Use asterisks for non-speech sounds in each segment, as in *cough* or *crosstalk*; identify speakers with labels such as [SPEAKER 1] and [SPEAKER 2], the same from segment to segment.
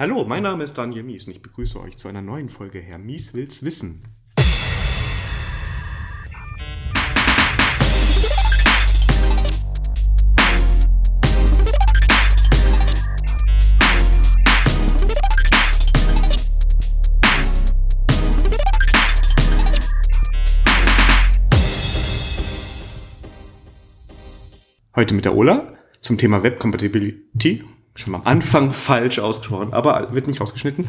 [SPEAKER 1] Hallo, mein Name ist Daniel Mies und ich begrüße euch zu einer neuen Folge Herr Mies will's wissen. Heute mit der Ola zum Thema Web Compatibility. Schon am Anfang falsch ausgesprochen, aber wird nicht ausgeschnitten.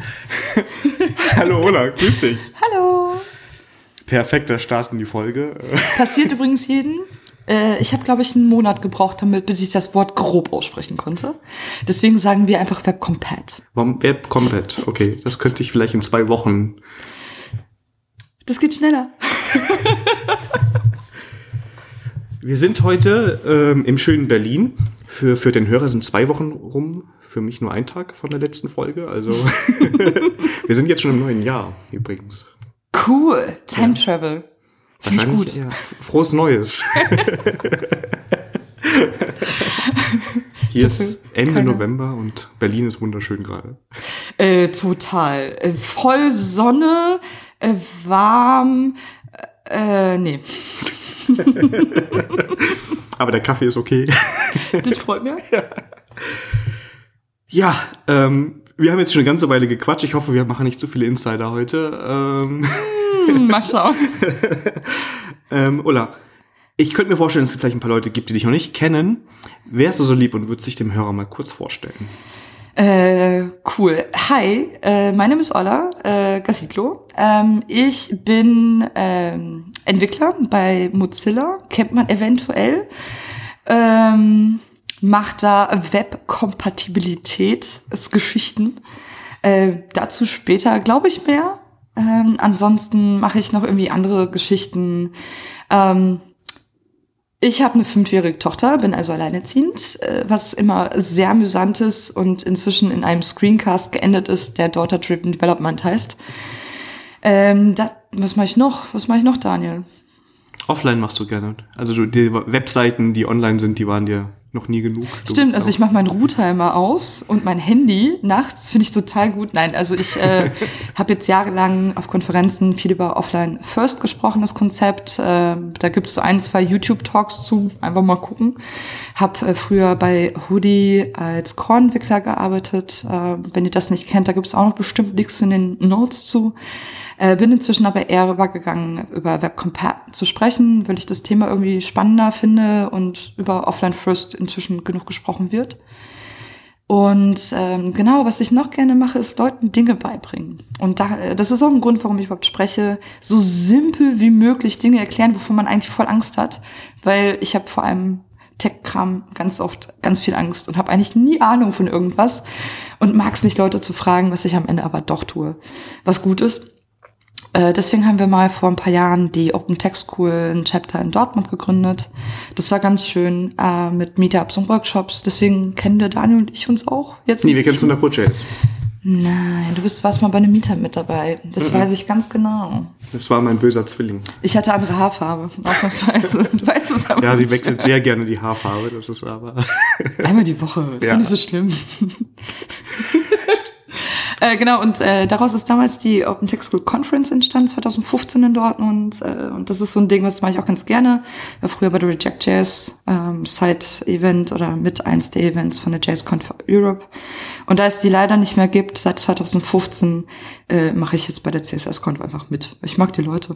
[SPEAKER 1] *laughs* Hallo Ola, grüß dich.
[SPEAKER 2] Hallo.
[SPEAKER 1] Perfekter Start in die Folge.
[SPEAKER 2] Passiert *laughs* übrigens jeden. Äh, Ich habe, glaube ich, einen Monat gebraucht, damit, bis ich das Wort grob aussprechen konnte. Deswegen sagen wir einfach
[SPEAKER 1] Web Combat? Okay, das könnte ich vielleicht in zwei Wochen.
[SPEAKER 2] Das geht schneller. *laughs*
[SPEAKER 1] Wir sind heute ähm, im schönen Berlin. Für, für den Hörer sind zwei Wochen rum, für mich nur ein Tag von der letzten Folge. Also *laughs* wir sind jetzt schon im neuen Jahr übrigens.
[SPEAKER 2] Cool. Time Travel. Finde ich gut.
[SPEAKER 1] Ja, frohes Neues. *laughs* Hier ist Ende
[SPEAKER 2] keine-
[SPEAKER 1] November und Berlin ist wunderschön gerade.
[SPEAKER 2] Äh, total. Äh, voll Sonne, äh, warm. Äh, nee. *laughs*
[SPEAKER 1] Aber der Kaffee ist okay. *laughs*
[SPEAKER 2] Das freut mich.
[SPEAKER 1] Ja, ähm, wir haben jetzt schon eine ganze Weile gequatscht. Ich hoffe, wir machen nicht zu viele Insider heute. Ähm,
[SPEAKER 2] Hm, Mal schauen. *laughs*
[SPEAKER 1] ähm, Ulla, ich könnte mir vorstellen, dass es vielleicht ein paar Leute gibt, die dich noch nicht kennen. Wärst du so lieb und würdest dich dem Hörer mal kurz vorstellen?
[SPEAKER 2] Äh, cool. Hi, äh, mein Name ist Ola äh, Gasitlo. Ähm, ich bin ähm, Entwickler bei Mozilla, kennt man eventuell. Ähm, macht da Webkompatibilitätsgeschichten. Äh, dazu später, glaube ich, mehr. Ähm, ansonsten mache ich noch irgendwie andere Geschichten. Ähm, ich habe eine fünfjährige Tochter, bin also alleinerziehend, äh, was immer sehr amüsant ist und inzwischen in einem Screencast geendet ist, der Daughter Driven Development heißt. Ähm, da, was mache ich noch? Was mache ich noch, Daniel?
[SPEAKER 1] Offline machst du gerne. Also die Webseiten, die online sind, die waren dir noch nie genug.
[SPEAKER 2] Stimmt, also ich mache meinen Router immer aus und mein Handy nachts finde ich total gut. Nein, also ich äh, *laughs* habe jetzt jahrelang auf Konferenzen viel über Offline First gesprochen, das Konzept. Äh, da gibt es so ein, zwei YouTube-Talks zu, einfach mal gucken. Hab äh, früher bei Hoodie als Core-Entwickler gearbeitet. Äh, wenn ihr das nicht kennt, da gibt es auch noch bestimmt Links in den Notes zu. Äh, bin inzwischen aber eher übergegangen, über Webcompat zu sprechen, weil ich das Thema irgendwie spannender finde und über Offline First inzwischen genug gesprochen wird. Und ähm, genau, was ich noch gerne mache, ist Leuten Dinge beibringen. Und da, äh, das ist auch ein Grund, warum ich überhaupt spreche, so simpel wie möglich Dinge erklären, wovon man eigentlich voll Angst hat. Weil ich habe vor allem Tech-Kram ganz oft ganz viel Angst und habe eigentlich nie Ahnung von irgendwas und mag es nicht, Leute zu fragen, was ich am Ende aber doch tue. Was gut ist. Äh, deswegen haben wir mal vor ein paar Jahren die Open Tech School, ein Chapter in Dortmund gegründet. Das war ganz schön äh, mit Meetups und Workshops. Deswegen kennen der Daniel und ich uns auch. Jetzt
[SPEAKER 1] Nee, wir kennen es von der Pro.js.
[SPEAKER 2] Nein, du bist warst mal bei einem Meetup mit dabei. Das weiß ich ganz genau.
[SPEAKER 1] Das war mein böser Zwilling.
[SPEAKER 2] Ich hatte andere Haarfarbe, ausnahmsweise. *laughs* Du weißt es aber
[SPEAKER 1] Ja, sie wechselt sehr gerne die Haarfarbe, das ist aber.
[SPEAKER 2] Einmal die Woche. *laughs* Ist
[SPEAKER 1] ja.
[SPEAKER 2] nicht so schlimm. *laughs* äh, genau, und äh, daraus ist damals die Open Tech School Conference entstanden, 2015 in Dortmund. Äh, und das ist so ein Ding, was mache ich auch ganz gerne. War früher bei der Reject Jazz ähm, Side-Event oder mit eins der Events von der JazzConf Europe. Und da es die leider nicht mehr gibt, seit 2015 äh, mache ich jetzt bei der CSS-Conf einfach mit. Ich mag die Leute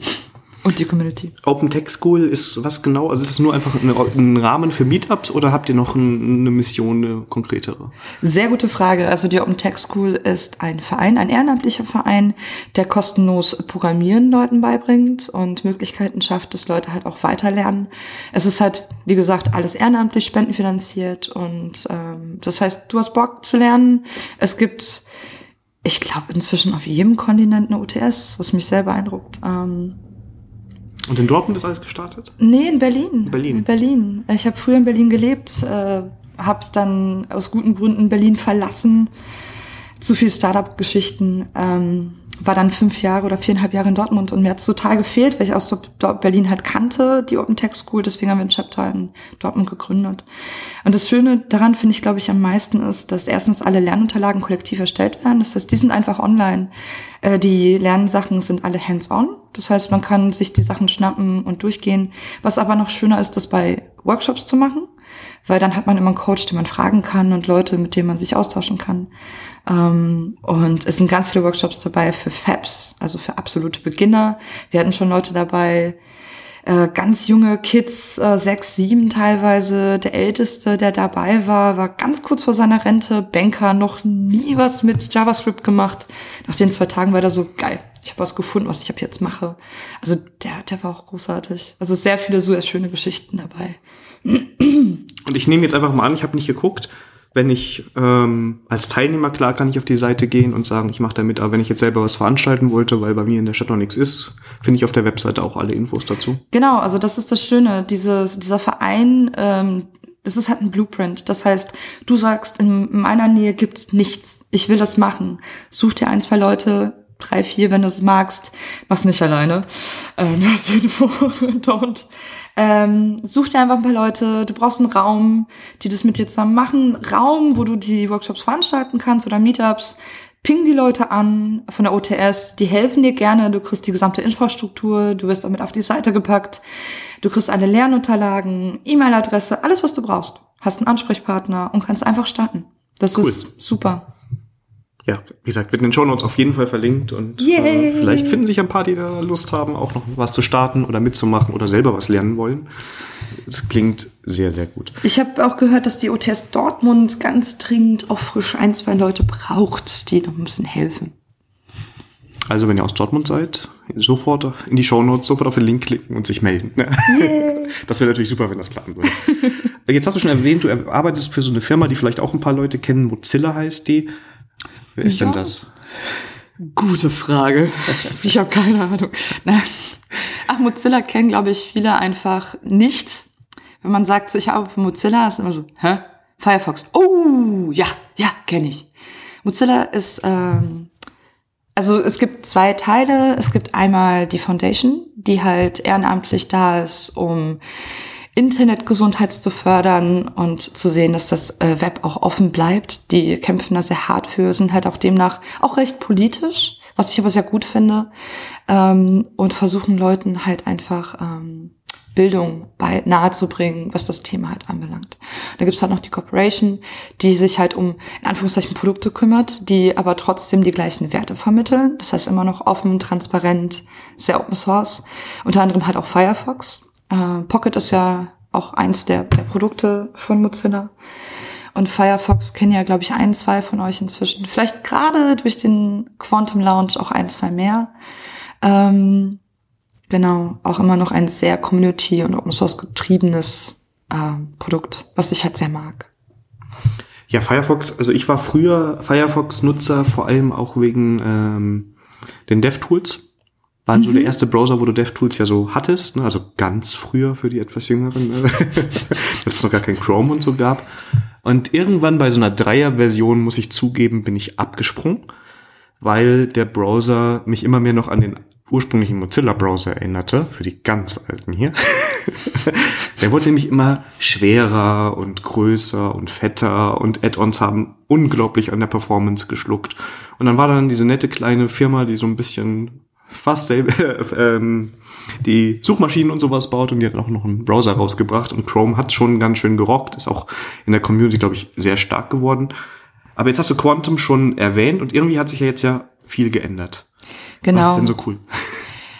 [SPEAKER 2] und die Community.
[SPEAKER 1] Open Tech School ist was genau? Also ist das nur einfach ein Rahmen für Meetups oder habt ihr noch ein, eine Mission, eine konkretere?
[SPEAKER 2] Sehr gute Frage. Also die Open Tech School ist ein Verein, ein ehrenamtlicher Verein, der kostenlos Programmieren Leuten beibringt und Möglichkeiten schafft, dass Leute halt auch weiterlernen. Es ist halt, wie gesagt, alles ehrenamtlich, spendenfinanziert und ähm, das heißt, du hast Bock zu lernen. Es gibt, ich glaube, inzwischen auf jedem Kontinent eine UTS, was mich sehr beeindruckt. Ähm,
[SPEAKER 1] Und in Dortmund ist alles gestartet?
[SPEAKER 2] Nee, in Berlin.
[SPEAKER 1] Berlin.
[SPEAKER 2] In Berlin. Ich habe früher in Berlin gelebt, äh, habe dann aus guten Gründen Berlin verlassen. Zu viel Startup-Geschichten. Ähm, war dann fünf Jahre oder viereinhalb Jahre in Dortmund und mir hat's total gefehlt, weil ich aus Berlin halt kannte, die Open Tech School, deswegen haben wir ein Chapter in Dortmund gegründet. Und das Schöne daran finde ich, glaube ich, am meisten ist, dass erstens alle Lernunterlagen kollektiv erstellt werden. Das heißt, die sind einfach online. Äh, die Lernsachen sind alle hands-on. Das heißt, man kann sich die Sachen schnappen und durchgehen. Was aber noch schöner ist, das bei Workshops zu machen, weil dann hat man immer einen Coach, den man fragen kann und Leute, mit denen man sich austauschen kann. Ähm, und es sind ganz viele Workshops dabei für Fabs, also für absolute Beginner. Wir hatten schon Leute dabei, äh, ganz junge Kids, äh, sechs, sieben teilweise. Der älteste, der dabei war, war ganz kurz vor seiner Rente, Banker, noch nie was mit JavaScript gemacht. Nach den zwei Tagen war er so geil. Ich habe was gefunden, was ich ab jetzt mache. Also der, der war auch großartig. Also sehr viele so schöne Geschichten dabei.
[SPEAKER 1] Und ich nehme jetzt einfach mal an, ich habe nicht geguckt, wenn ich ähm, als Teilnehmer, klar kann ich auf die Seite gehen und sagen, ich mache damit, aber wenn ich jetzt selber was veranstalten wollte, weil bei mir in der Stadt noch nichts ist, finde ich auf der Webseite auch alle Infos dazu.
[SPEAKER 2] Genau, also das ist das Schöne, diese, dieser Verein, ähm, das ist halt ein Blueprint. Das heißt, du sagst, in meiner Nähe gibt's nichts. Ich will das machen. Such dir ein, zwei Leute, drei, vier, wenn du es magst. Mach's nicht alleine. Ähm, *laughs* don't. Ähm, such dir einfach ein paar Leute. Du brauchst einen Raum, die das mit dir zusammen machen. Raum, wo du die Workshops veranstalten kannst oder Meetups. Ping die Leute an von der OTS. Die helfen dir gerne. Du kriegst die gesamte Infrastruktur. Du wirst damit auf die Seite gepackt. Du kriegst alle Lernunterlagen, E-Mail-Adresse, alles, was du brauchst. Hast einen Ansprechpartner und kannst einfach starten. Das cool. ist super
[SPEAKER 1] ja, wie gesagt, wird in den Show Notes auf jeden Fall verlinkt und äh, vielleicht finden sich ein paar, die da Lust haben, auch noch was zu starten oder mitzumachen oder selber was lernen wollen. Das klingt sehr, sehr gut.
[SPEAKER 2] Ich habe auch gehört, dass die OTS Dortmund ganz dringend auch frisch ein, zwei Leute braucht, die noch ein bisschen helfen.
[SPEAKER 1] Also wenn ihr aus Dortmund seid, sofort in die Show Notes, sofort auf den Link klicken und sich melden. *laughs* Yeah. Das wäre natürlich super, wenn das klappen würde. Jetzt hast du schon erwähnt, du arbeitest für so eine Firma, die vielleicht auch ein paar Leute kennen. Mozilla heißt die. Wer ist ja. denn das?
[SPEAKER 2] Gute Frage. Ich habe keine Ahnung. Ach, Mozilla kennen, glaube ich, viele einfach nicht. Wenn man sagt, so, ich habe Mozilla, ist immer so, hä? Firefox. Oh, ja, ja, kenne ich. Mozilla ist, ähm, also es gibt zwei Teile. Es gibt einmal die Foundation, die halt ehrenamtlich da ist, um Internetgesundheit zu fördern und zu sehen, dass das äh, Web auch offen bleibt. Die kämpfen da sehr hart für, sind halt auch demnach auch recht politisch, was ich aber sehr gut finde, ähm, und versuchen Leuten halt einfach ähm, Bildung bei nahezubringen, was das Thema halt anbelangt. Da gibt's halt noch die Corporation, die sich halt um in Anführungszeichen Produkte kümmert, die aber trotzdem die gleichen Werte vermitteln. Das heißt immer noch offen, transparent, sehr Open Source. Unter anderem halt auch Firefox. Äh, Pocket ist ja auch eins der, der Produkte von Mozilla. Und Firefox kennen ja, glaube ich, ein, zwei von euch inzwischen. Vielleicht gerade durch den Quantum Launch auch ein, zwei mehr. Ähm, genau, auch immer noch ein sehr Community- und Open-Source getriebenes äh, Produkt, was ich halt sehr mag.
[SPEAKER 1] Ja, Firefox, also ich war früher Firefox-Nutzer, vor allem auch wegen ähm, den DevTools waren mhm. so der mhm. erste Browser, wo du DevTools ja so hattest, ne? also ganz früher für die etwas jüngeren, äh, *laughs* als es noch gar kein Chrome und so gab. Und irgendwann bei so einer Dreier-Version, muss ich zugeben, bin ich abgesprungen, weil der Browser mich immer mehr noch an den ursprünglichen Mozilla-Browser erinnerte, für die ganz alten hier. *laughs* der wurde nämlich immer schwerer und größer und fetter und Add-ons haben unglaublich an der Performance geschluckt. Und dann war dann diese nette kleine Firma, die so ein bisschen fast selber *laughs* ähm, die Suchmaschinen und sowas baut und die hat auch noch einen Browser rausgebracht und Chrome hat schon ganz schön gerockt, ist auch in der Community, glaube ich, sehr stark geworden. Aber jetzt hast du Quantum schon erwähnt und irgendwie hat sich ja jetzt ja viel geändert.
[SPEAKER 2] Genau. Was
[SPEAKER 1] ist denn so cool? *laughs*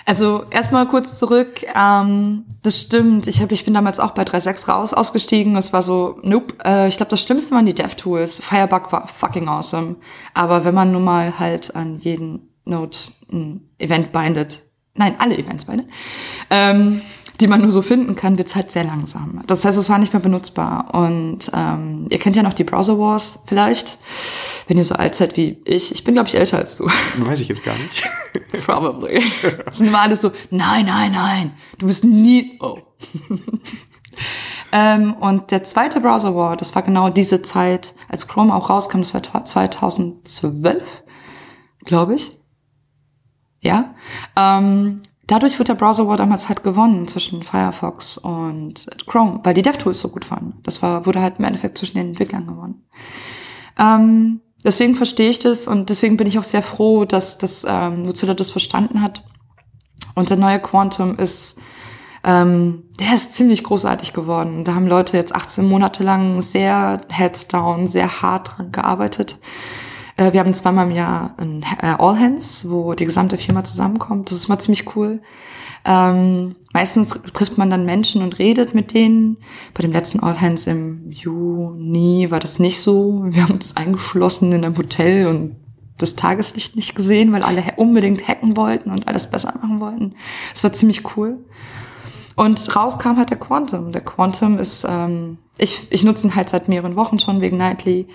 [SPEAKER 2] Also erstmal kurz zurück. Ähm, das stimmt. Ich, hab, ich bin damals auch bei 3.6 raus ausgestiegen. Es war so, nope. Äh, ich glaube, das Schlimmste waren die DevTools. Firebug war fucking awesome. Aber wenn man nun mal halt an jeden Node Event bindet, nein, alle Events bindet, ähm, die man nur so finden kann, wird's halt sehr langsam. Das heißt, es war nicht mehr benutzbar. Und ähm, ihr kennt ja noch die Browser Wars vielleicht, wenn ihr so alt seid wie ich. Ich bin, glaube ich, älter als du. *laughs*
[SPEAKER 1] Weiß ich jetzt gar nicht. *laughs*
[SPEAKER 2] Probably. Das sind immer alles so, nein, nein, nein, du bist nie... Oh. *laughs* ähm, und der zweite Browser War, das war genau diese Zeit, als Chrome auch rauskam, das war 2012, glaube ich. Ja. Ähm, dadurch wird der Browser War damals halt gewonnen zwischen Firefox und Chrome, weil die DevTools so gut waren. Das war, wurde halt im Endeffekt zwischen den Entwicklern gewonnen. Ähm, deswegen verstehe ich das und deswegen bin ich auch sehr froh, dass, dass ähm, Mozilla das verstanden hat. Und der neue Quantum ist, ähm, der ist ziemlich großartig geworden. Da haben Leute jetzt 18 Monate lang sehr heads down, sehr hart dran gearbeitet. Äh, wir haben zweimal im Jahr ein äh, All Hands, wo die gesamte Firma zusammenkommt. Das ist mal ziemlich cool. Ähm, meistens trifft man dann Menschen und redet mit denen. Bei dem letzten All Hands im Juni war das nicht so. Wir haben uns eingeschlossen in einem Hotel und das Tageslicht nicht gesehen, weil alle unbedingt hacken wollten und alles besser machen wollten. Es war ziemlich cool. Und raus kam halt der Quantum. Der Quantum ist, ähm, ich, ich nutze ihn halt seit mehreren Wochen schon wegen Nightly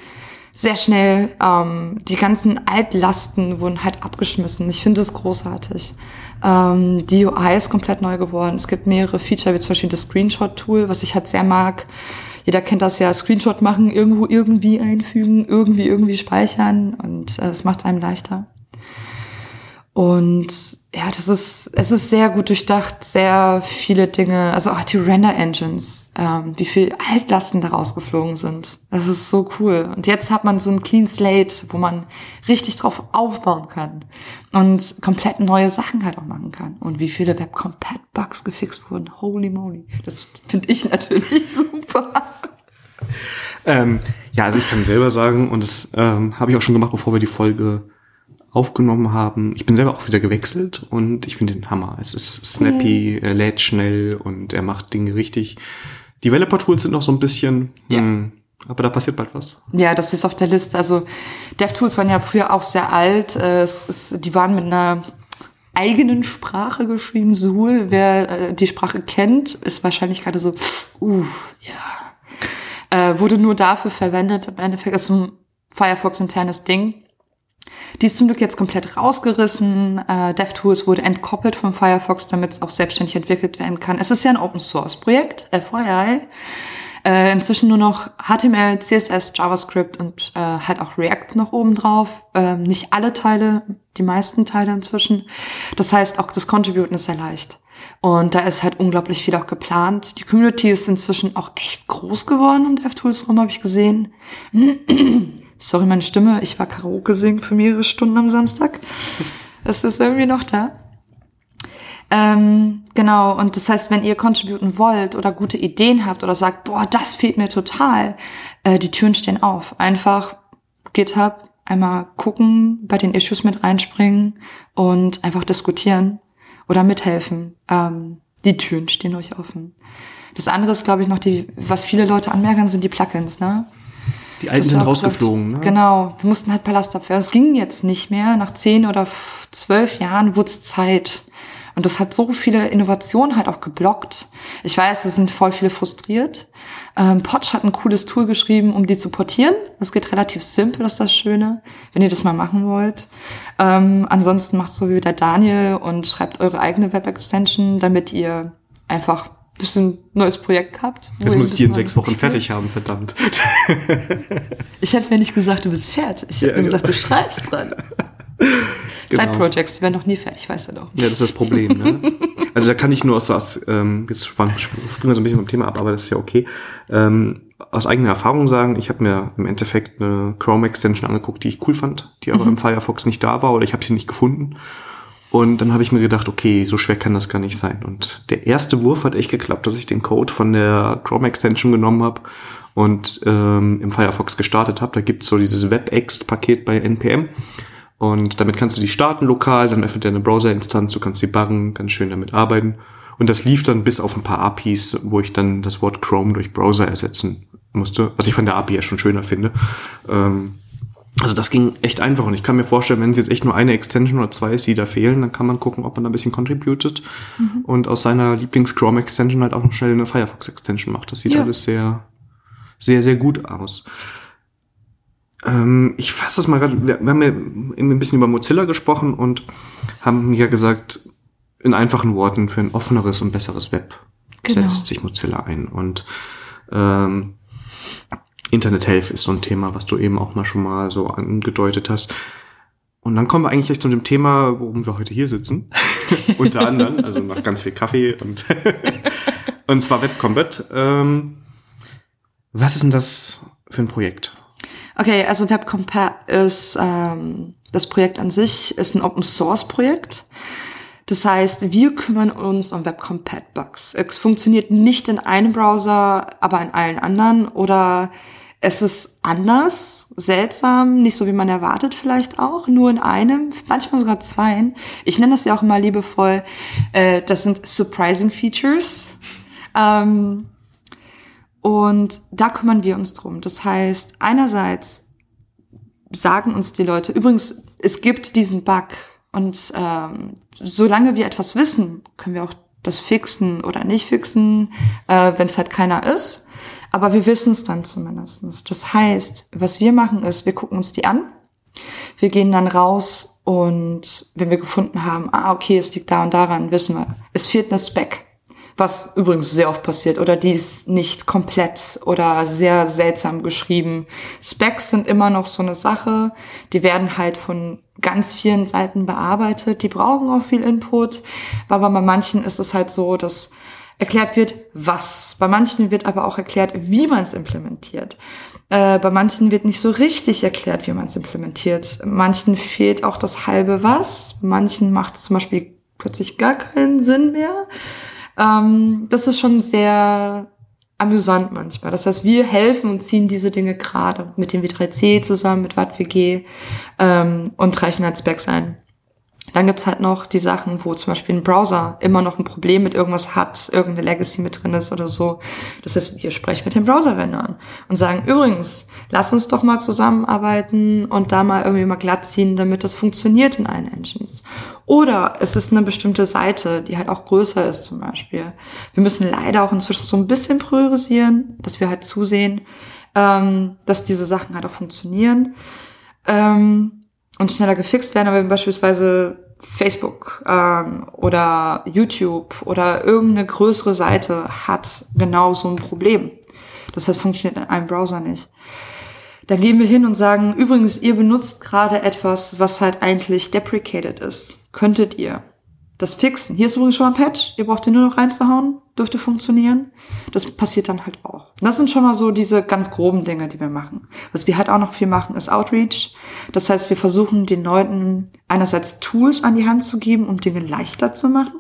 [SPEAKER 2] sehr schnell. Ähm, die ganzen Altlasten wurden halt abgeschmissen. Ich finde es großartig. Ähm, die UI ist komplett neu geworden. Es gibt mehrere Feature, wie zum Beispiel das Screenshot-Tool, was ich halt sehr mag. Jeder kennt das ja, Screenshot machen, irgendwo irgendwie einfügen, irgendwie irgendwie speichern und äh, es äh, macht es einem leichter. Und ja, das ist, es ist sehr gut durchdacht, sehr viele Dinge, also auch die Render-Engines, ähm, wie viel Altlasten daraus geflogen sind. Das ist so cool. Und jetzt hat man so ein Clean Slate, wo man richtig drauf aufbauen kann und komplett neue Sachen halt auch machen kann. Und wie viele Web-Compat-Bugs gefixt wurden. Holy moly. Das finde ich natürlich *laughs* super.
[SPEAKER 1] Ähm, ja, also ich kann selber sagen, und das ähm, habe ich auch schon gemacht, bevor wir die Folge aufgenommen haben. Ich bin selber auch wieder gewechselt und ich finde den Hammer. Es ist snappy, er lädt schnell und er macht Dinge richtig. Developer-Tools sind noch so ein bisschen, ja. Mh, aber da passiert bald was.
[SPEAKER 2] Ja, das ist auf der Liste. Also DevTools waren ja früher auch sehr alt. Äh, es, es, die waren mit einer eigenen Sprache geschrieben. Zool, wer äh, die Sprache kennt, ist wahrscheinlich gerade so, uh, ja. Äh, wurde nur dafür verwendet. Im Endeffekt ist ein Firefox internes Ding. Die ist zum Glück jetzt komplett rausgerissen. Äh, DevTools wurde entkoppelt von Firefox, damit es auch selbstständig entwickelt werden kann. Es ist ja ein Open Source Projekt, FYI. Äh, inzwischen nur noch HTML, CSS, JavaScript und äh, halt auch React noch oben drauf. Äh, nicht alle Teile, die meisten Teile inzwischen. Das heißt, auch das Contributen ist sehr leicht. Und da ist halt unglaublich viel auch geplant. Die Community ist inzwischen auch echt groß geworden um DevTools rum, habe ich gesehen. *clears throat* Sorry, meine Stimme. Ich war Karaoke singen für mehrere Stunden am Samstag. Es ist irgendwie noch da. Ähm, genau, und das heißt, wenn ihr contributen wollt oder gute Ideen habt oder sagt, boah, das fehlt mir total, äh, die Türen stehen auf. Einfach GitHub einmal gucken, bei den Issues mit reinspringen und einfach diskutieren oder mithelfen. Ähm, die Türen stehen euch offen. Das andere ist, glaube ich, noch die, was viele Leute anmerken, sind die Plugins, ne?
[SPEAKER 1] Die alten sind rausgeflogen,
[SPEAKER 2] gesagt, ne? Genau, wir mussten halt Palast abwehren. Es ging jetzt nicht mehr. Nach zehn oder zwölf Jahren wurde es Zeit. Und das hat so viele Innovationen halt auch geblockt. Ich weiß, es sind voll viele frustriert. Ähm, Potch hat ein cooles Tool geschrieben, um die zu portieren. Das geht relativ simpel, das ist das Schöne, wenn ihr das mal machen wollt. Ähm, ansonsten macht so wie der Daniel und schreibt eure eigene Web-Extension, damit ihr einfach bisschen neues Projekt gehabt.
[SPEAKER 1] Das muss ich dir in sechs Wochen fertig haben, verdammt. *laughs*
[SPEAKER 2] Ich habe ja nicht gesagt, du bist fertig. Ich ja, habe nur gesagt, du schreibst dran. *laughs* Genau. Side-Projects, die werden noch nie fertig, weißt du doch.
[SPEAKER 1] Ja, das ist das Problem. Ne? *laughs* Also da kann ich nur aus was, ähm, jetzt springen wir so ein bisschen vom Thema ab, aber das ist ja okay. Ähm, aus eigener Erfahrung sagen, ich habe mir im Endeffekt eine Chrome-Extension angeguckt, die ich cool fand, die aber mhm. im Firefox nicht da war oder ich habe sie nicht gefunden. Und dann habe ich mir gedacht, okay, so schwer kann das gar nicht sein. Und der erste Wurf hat echt geklappt, dass ich den Code von der Chrome Extension genommen habe und ähm, im Firefox gestartet habe. Da gibt's so dieses WebExt-Paket bei NPM. Und damit kannst du die starten lokal, dann öffnet er eine Browser-Instanz, du kannst die buggen, ganz schön damit arbeiten. Und das lief dann bis auf ein paar APIs, wo ich dann das Wort Chrome durch Browser ersetzen musste, was ich von der API ja schon schöner finde. Ähm, also das ging echt einfach und ich kann mir vorstellen, wenn es jetzt echt nur eine Extension oder zwei ist, die da fehlen, dann kann man gucken, ob man da ein bisschen contributed mhm. und aus seiner Lieblings-Chrome-Extension halt auch noch schnell eine Firefox-Extension macht. Das sieht ja. alles sehr, sehr, sehr gut aus. Ähm, ich fasse das mal gerade, wir, wir haben ja ein bisschen über Mozilla gesprochen und haben ja gesagt, in einfachen Worten, für ein offeneres und besseres Web genau. setzt sich Mozilla ein. Und ähm, Internet Health ist so ein Thema, was du eben auch mal schon mal so angedeutet hast. Und dann kommen wir eigentlich zu dem Thema, worum wir heute hier sitzen. *laughs* Unter anderem, also nach ganz viel Kaffee und, *laughs* und zwar Web Combat. Ähm, was ist denn das für ein Projekt?
[SPEAKER 2] Okay, also Web Combat ist ähm, das Projekt an sich ist ein Open Source Projekt. Das heißt, wir kümmern uns um Web Compat Bugs. Es funktioniert nicht in einem Browser, aber in allen anderen oder es ist anders, seltsam, nicht so wie man erwartet vielleicht auch, nur in einem, manchmal sogar zweien. Ich nenne das ja auch immer liebevoll, äh, das sind surprising Features. Ähm, und da kümmern wir uns drum. Das heißt, einerseits sagen uns die Leute, übrigens, es gibt diesen Bug und ähm, solange wir etwas wissen, können wir auch das fixen oder nicht fixen, äh, wenn es halt keiner ist. Aber wir wissen es dann zumindestens. Das heißt, was wir machen ist, wir gucken uns die an, wir gehen dann raus und wenn wir gefunden haben, ah, okay, es liegt da und daran, wissen wir, es fehlt eine Spec. Was übrigens sehr oft passiert, oder die ist nicht komplett oder sehr seltsam geschrieben. Specs sind immer noch so eine Sache, die werden halt von ganz vielen Seiten bearbeitet, die brauchen auch viel Input, aber bei manchen ist es halt so, dass erklärt wird, was. Bei manchen wird aber auch erklärt, wie man es implementiert. Äh, bei manchen wird nicht so richtig erklärt, wie man es implementiert. Manchen fehlt auch das halbe was. Manchen macht es zum Beispiel plötzlich gar keinen Sinn mehr. Ähm, das ist schon sehr amüsant manchmal. Das heißt, wir helfen und ziehen diese Dinge gerade mit dem W3C zusammen, mit WattWG ähm, und reichen als Specs ein. Dann gibt's halt noch die Sachen, wo zum Beispiel ein Browser immer noch ein Problem mit irgendwas hat, irgendeine Legacy mit drin ist oder so. Das heißt, wir sprechen mit den Browser-Vendern und sagen, übrigens, lass uns doch mal zusammenarbeiten und da mal irgendwie mal glatt ziehen, damit das funktioniert in allen Engines. Oder es ist eine bestimmte Seite, die halt auch größer ist zum Beispiel. Wir müssen leider auch inzwischen so ein bisschen priorisieren, dass wir halt zusehen, ähm, dass diese Sachen halt auch funktionieren. Ähm, und schneller gefixt werden, aber beispielsweise Facebook ähm, oder YouTube oder irgendeine größere Seite hat genau so ein Problem. Das heißt, funktioniert in einem Browser nicht. Dann gehen wir hin und sagen, übrigens, ihr benutzt gerade etwas, was halt eigentlich deprecated ist. Könntet ihr das fixen. Hier ist übrigens schon ein Patch. Ihr braucht den nur noch reinzuhauen. Dürfte funktionieren. Das passiert dann halt auch. Das sind schon mal so diese ganz groben Dinge, die wir machen. Was wir halt auch noch viel machen, ist Outreach. Das heißt, wir versuchen den Leuten einerseits Tools an die Hand zu geben, um Dinge leichter zu machen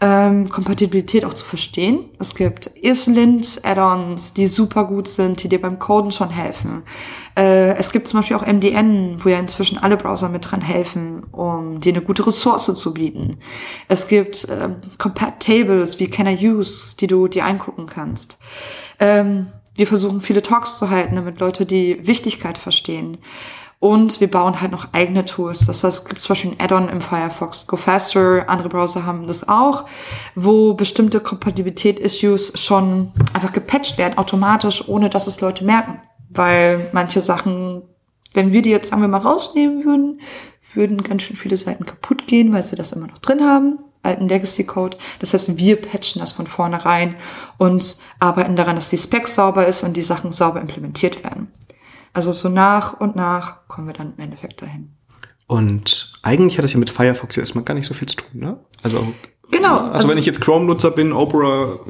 [SPEAKER 2] ähm, Kompatibilität auch zu verstehen. Es gibt ESLint-Add-ons, die super gut sind, die dir beim Coden schon helfen. Äh, es gibt zum Beispiel auch MDN, wo ja inzwischen alle Browser mit dran helfen, um dir eine gute Ressource zu bieten. Es gibt ähm, Compat-Tables wie Can I Use, die du dir eingucken kannst. Ähm, wir versuchen viele Talks zu halten, damit Leute die Wichtigkeit verstehen. Und wir bauen halt noch eigene Tools. Das heißt, es gibt zum Beispiel ein Add-on im Firefox Go Faster, andere Browser haben das auch, wo bestimmte Kompatibilität-Issues schon einfach gepatcht werden, automatisch, ohne dass es Leute merken. Weil manche Sachen, wenn wir die jetzt, sagen wir mal, rausnehmen würden, würden ganz schön viele Seiten kaputt gehen, weil sie das immer noch drin haben alten Legacy Code. Das heißt, wir patchen das von vornherein und arbeiten daran, dass die Spec sauber ist und die Sachen sauber implementiert werden. Also so nach und nach kommen wir dann im Endeffekt dahin.
[SPEAKER 1] Und eigentlich hat es ja mit Firefox ja erstmal gar nicht so viel zu tun, ne? Also,
[SPEAKER 2] genau.
[SPEAKER 1] Also, also wenn ich jetzt Chrome-Nutzer bin, Opera,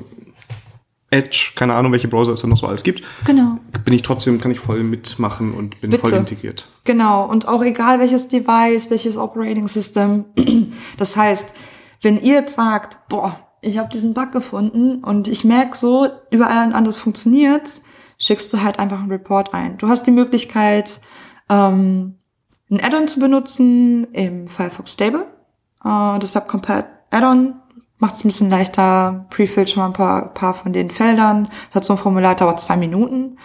[SPEAKER 1] Edge, keine Ahnung, welche Browser es da noch so alles gibt.
[SPEAKER 2] Genau.
[SPEAKER 1] Bin ich trotzdem, kann ich voll mitmachen und bin Bitte. voll integriert.
[SPEAKER 2] Genau. Und auch egal welches Device, welches Operating System. *clears throat* Das heißt, wenn ihr jetzt sagt, boah, ich habe diesen Bug gefunden und ich merke so, überall anders funktioniert's, schickst du halt einfach einen Report ein. Du hast die Möglichkeit, ähm, ein Add-on zu benutzen im Firefox Stable. Äh, das WebCompat Add-on macht es ein bisschen leichter, prefillt schon mal ein paar, paar von den Feldern. Das hat so ein Formular, dauert zwei Minuten.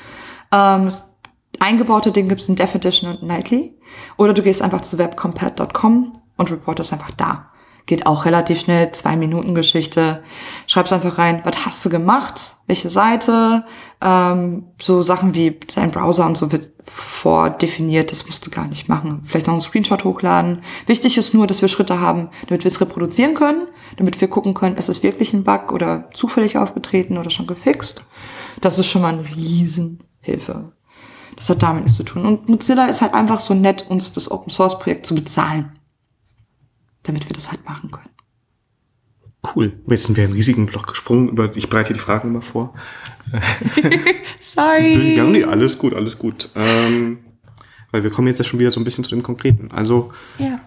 [SPEAKER 2] Ähm, das eingebaute Ding gibt es in Dev Edition und Nightly. Oder du gehst einfach zu webcompat.com und reportest einfach da. Geht auch relativ schnell, zwei Minuten Geschichte. Schreibst einfach rein, was hast du gemacht? Welche Seite? Ähm, so Sachen wie dein Browser und so wird vordefiniert, das musst du gar nicht machen. Vielleicht noch einen Screenshot hochladen. Wichtig ist nur, dass wir Schritte haben, damit wir es reproduzieren können, damit wir gucken können, ist es wirklich ein Bug oder zufällig aufgetreten oder schon gefixt. Das ist schon mal eine Riesenhilfe. Das hat damit nichts zu tun. Und Mozilla ist halt einfach so nett, uns das Open Source Projekt zu bezahlen. Damit wir das halt machen können.
[SPEAKER 1] Cool. Jetzt sind wir einen riesigen Block gesprungen. Über, ich bereite die Fragen immer vor. *laughs* *laughs*
[SPEAKER 2] Sorry.
[SPEAKER 1] Ja, nee, alles gut, alles gut. Ähm, weil wir kommen jetzt ja schon wieder so ein bisschen zu dem Konkreten. Also,
[SPEAKER 2] Ja.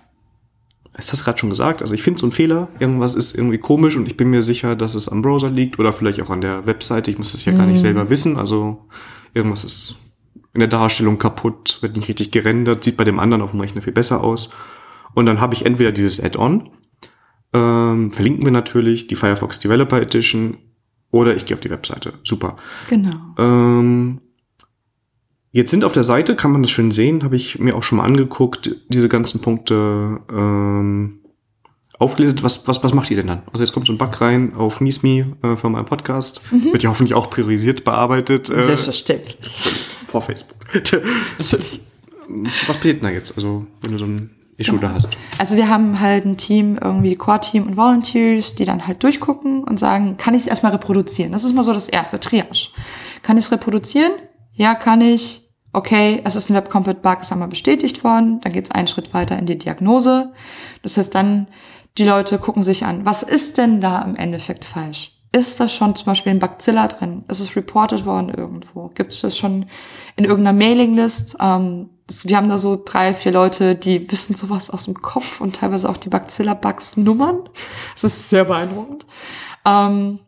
[SPEAKER 1] das hast du gerade schon gesagt. Also ich finde so ein Fehler, irgendwas ist irgendwie komisch und ich bin mir sicher, dass es am Browser liegt oder vielleicht auch an der Webseite. Ich muss das ja gar nicht selber wissen. Also irgendwas ist in der Darstellung kaputt, wird nicht richtig gerendert, sieht bei dem anderen auf dem Rechner viel besser aus. Und dann habe ich entweder dieses Add-on, ähm, verlinken wir natürlich, die Firefox Developer Edition, oder ich gehe auf die Webseite. Super.
[SPEAKER 2] Genau.
[SPEAKER 1] Ähm, jetzt sind auf der Seite, kann man das schön sehen, habe ich mir auch schon mal angeguckt, diese ganzen Punkte ähm, aufgelistet. Was, was, was macht ihr denn dann? Also jetzt kommt so ein Bug rein auf MeSme äh, von meinem Podcast. Wird ja hoffentlich auch priorisiert bearbeitet äh,
[SPEAKER 2] Selbstverständlich.
[SPEAKER 1] vor Facebook. *laughs*
[SPEAKER 2] Natürlich.
[SPEAKER 1] was passiert denn da jetzt? Also wenn du so ein Issue da hast.
[SPEAKER 2] Also wir haben halt ein Team, irgendwie Core-Team und Volunteers, die dann halt durchgucken und sagen, kann ich es erstmal reproduzieren? Das ist mal so das erste, Triage. Kann ich es reproduzieren? Ja, kann ich. Okay, es ist ein Web-Complet-Bug, ist einmal bestätigt worden. Dann geht es einen Schritt weiter in die Diagnose. Das heißt dann, die Leute gucken sich an, was ist denn da im Endeffekt falsch? Ist das schon zum Beispiel ein Bacilla drin? Ist es reported worden irgendwo? Gibt es das schon in irgendeiner Mailinglist? Ähm, wir haben da so drei, vier Leute, die wissen sowas aus dem Kopf und teilweise auch die Bacilla-Bugs-Nummern. *laughs* Das ist sehr beeindruckend. Ähm,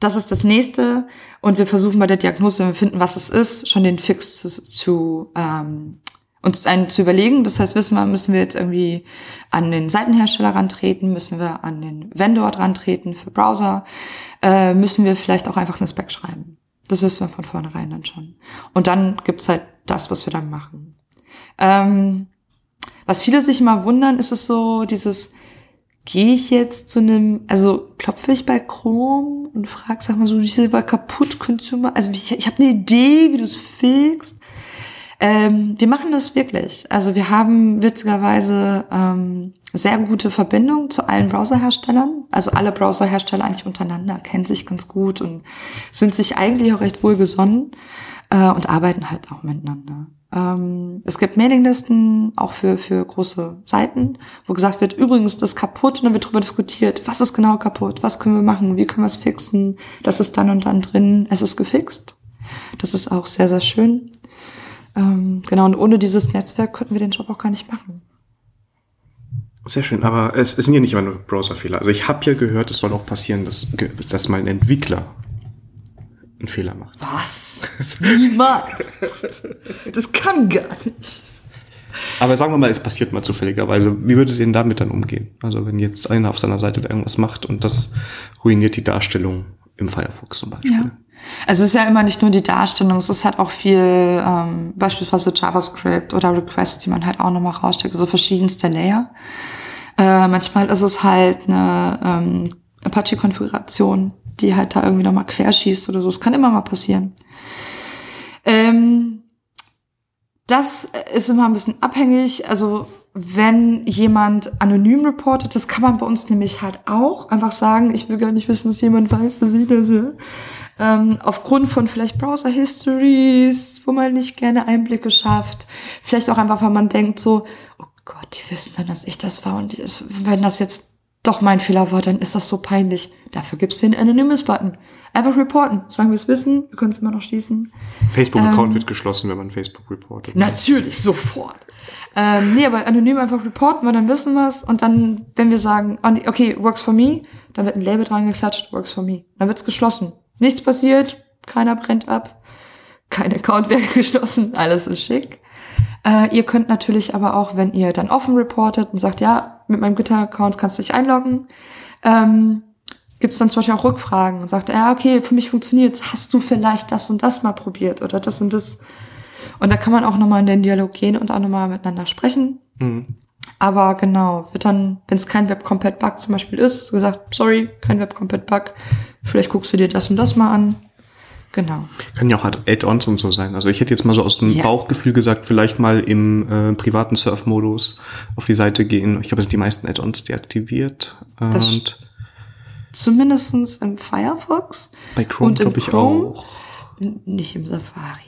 [SPEAKER 2] das ist das nächste. Und wir versuchen bei der Diagnose, wenn wir finden, was es ist, schon den Fix zu, zu ähm, uns einen zu überlegen. Das heißt, wissen wir, müssen wir jetzt irgendwie an den Seitenhersteller rantreten, müssen wir an den Vendor rantreten für Browser, äh, müssen wir vielleicht auch einfach eine Spec schreiben. Das wissen wir von vornherein dann schon. Und dann gibt's halt das, was wir dann machen. Ähm, was viele sich immer wundern, ist es so dieses, gehe ich jetzt zu einem, also klopfe ich bei Chrome und frage, sag mal so, diese war kaputt, könntest du mal, also ich, ich habe eine Idee, wie du es fixst. Ähm, wir machen das wirklich. Also wir haben witzigerweise ähm, sehr gute Verbindung zu allen Browserherstellern. Also alle Browserhersteller eigentlich untereinander kennen sich ganz gut und sind sich eigentlich auch recht wohlgesonnen äh, und arbeiten halt auch miteinander. Ähm, es gibt Mailinglisten auch für, für große Seiten, wo gesagt wird, übrigens, das ist kaputt und dann wird darüber diskutiert, was ist genau kaputt, was können wir machen, wie können wir es fixen, das ist dann und dann drin, es ist gefixt. Das ist auch sehr, sehr schön. Ähm, genau, und ohne dieses Netzwerk könnten wir den Job auch gar nicht machen.
[SPEAKER 1] Sehr schön, aber es, es sind ja nicht immer nur Browserfehler. Also ich habe ja gehört, es soll auch passieren, dass, dass mal ein Entwickler einen Fehler macht.
[SPEAKER 2] Was? *laughs* Niemals. das kann gar nicht.
[SPEAKER 1] Aber sagen wir mal, es passiert mal zufälligerweise. Wie würdet ihr denn damit dann umgehen? Also wenn jetzt einer auf seiner Seite da irgendwas macht und das ruiniert die Darstellung im Firefox zum Beispiel.
[SPEAKER 2] Ja. Also es ist ja immer nicht nur die Darstellung, es ist halt auch viel ähm, beispielsweise JavaScript oder Requests, die man halt auch nochmal raussteckt, also verschiedenste Layer. Äh, manchmal ist es halt eine ähm, Apache-Konfiguration, die halt da irgendwie nochmal querschießt oder so. Es kann immer mal passieren. Ähm, das ist immer ein bisschen abhängig. Also wenn jemand anonym reportet, das kann man bei uns nämlich halt auch einfach sagen, ich will gar nicht wissen, dass jemand weiß, dass ich das ja. Ähm, aufgrund von vielleicht Browser Histories, wo man nicht gerne Einblicke schafft. Vielleicht auch einfach, weil man denkt so, oh Gott, die wissen dann, dass ich das war und die, wenn das jetzt doch mein Fehler war, dann ist das so peinlich. Dafür gibt's den Anonymous-Button. Einfach reporten. Solange wir es wissen, wir können es immer noch schließen.
[SPEAKER 1] Facebook-Account
[SPEAKER 2] Ähm,
[SPEAKER 1] wird geschlossen, wenn man Facebook reportet.
[SPEAKER 2] Natürlich, sofort. Ähm, nee, aber anonym einfach reporten, weil dann wissen wir es. Und dann, wenn wir sagen, nee, okay, works for me, dann wird ein Label dran geklatscht, works for me. Dann wird's geschlossen. Nichts passiert, keiner brennt ab, kein Account *laughs* wird geschlossen, alles ist schick. Äh, ihr könnt natürlich aber auch, wenn ihr dann offen reportet und sagt, ja, mit meinem Gitter-Account kannst du dich einloggen, ähm, gibt es dann zum Beispiel auch Rückfragen und sagt, ja, okay, für mich funktioniert's. Hast du vielleicht das und das mal probiert oder das und das? Und da kann man auch nochmal in den Dialog gehen und auch nochmal miteinander sprechen.
[SPEAKER 1] Mhm.
[SPEAKER 2] Aber genau, wird dann, wenn es kein Web-Compat-Bug zum Beispiel ist, gesagt, sorry, kein Web-Compat-Bug, vielleicht guckst du dir das und das mal an. Genau.
[SPEAKER 1] Können ja auch halt Add-ons und so sein. Also ich hätte jetzt mal so aus dem
[SPEAKER 2] Ja.
[SPEAKER 1] Bauchgefühl gesagt, vielleicht mal im äh, privaten Surf-Modus auf die Seite gehen. Ich glaube, es sind die meisten Add-ons deaktiviert.
[SPEAKER 2] Das
[SPEAKER 1] Und
[SPEAKER 2] Zumindestens im Firefox.
[SPEAKER 1] bei Chrome glaube ich
[SPEAKER 2] Chrome.
[SPEAKER 1] auch.
[SPEAKER 2] Nicht im Safari.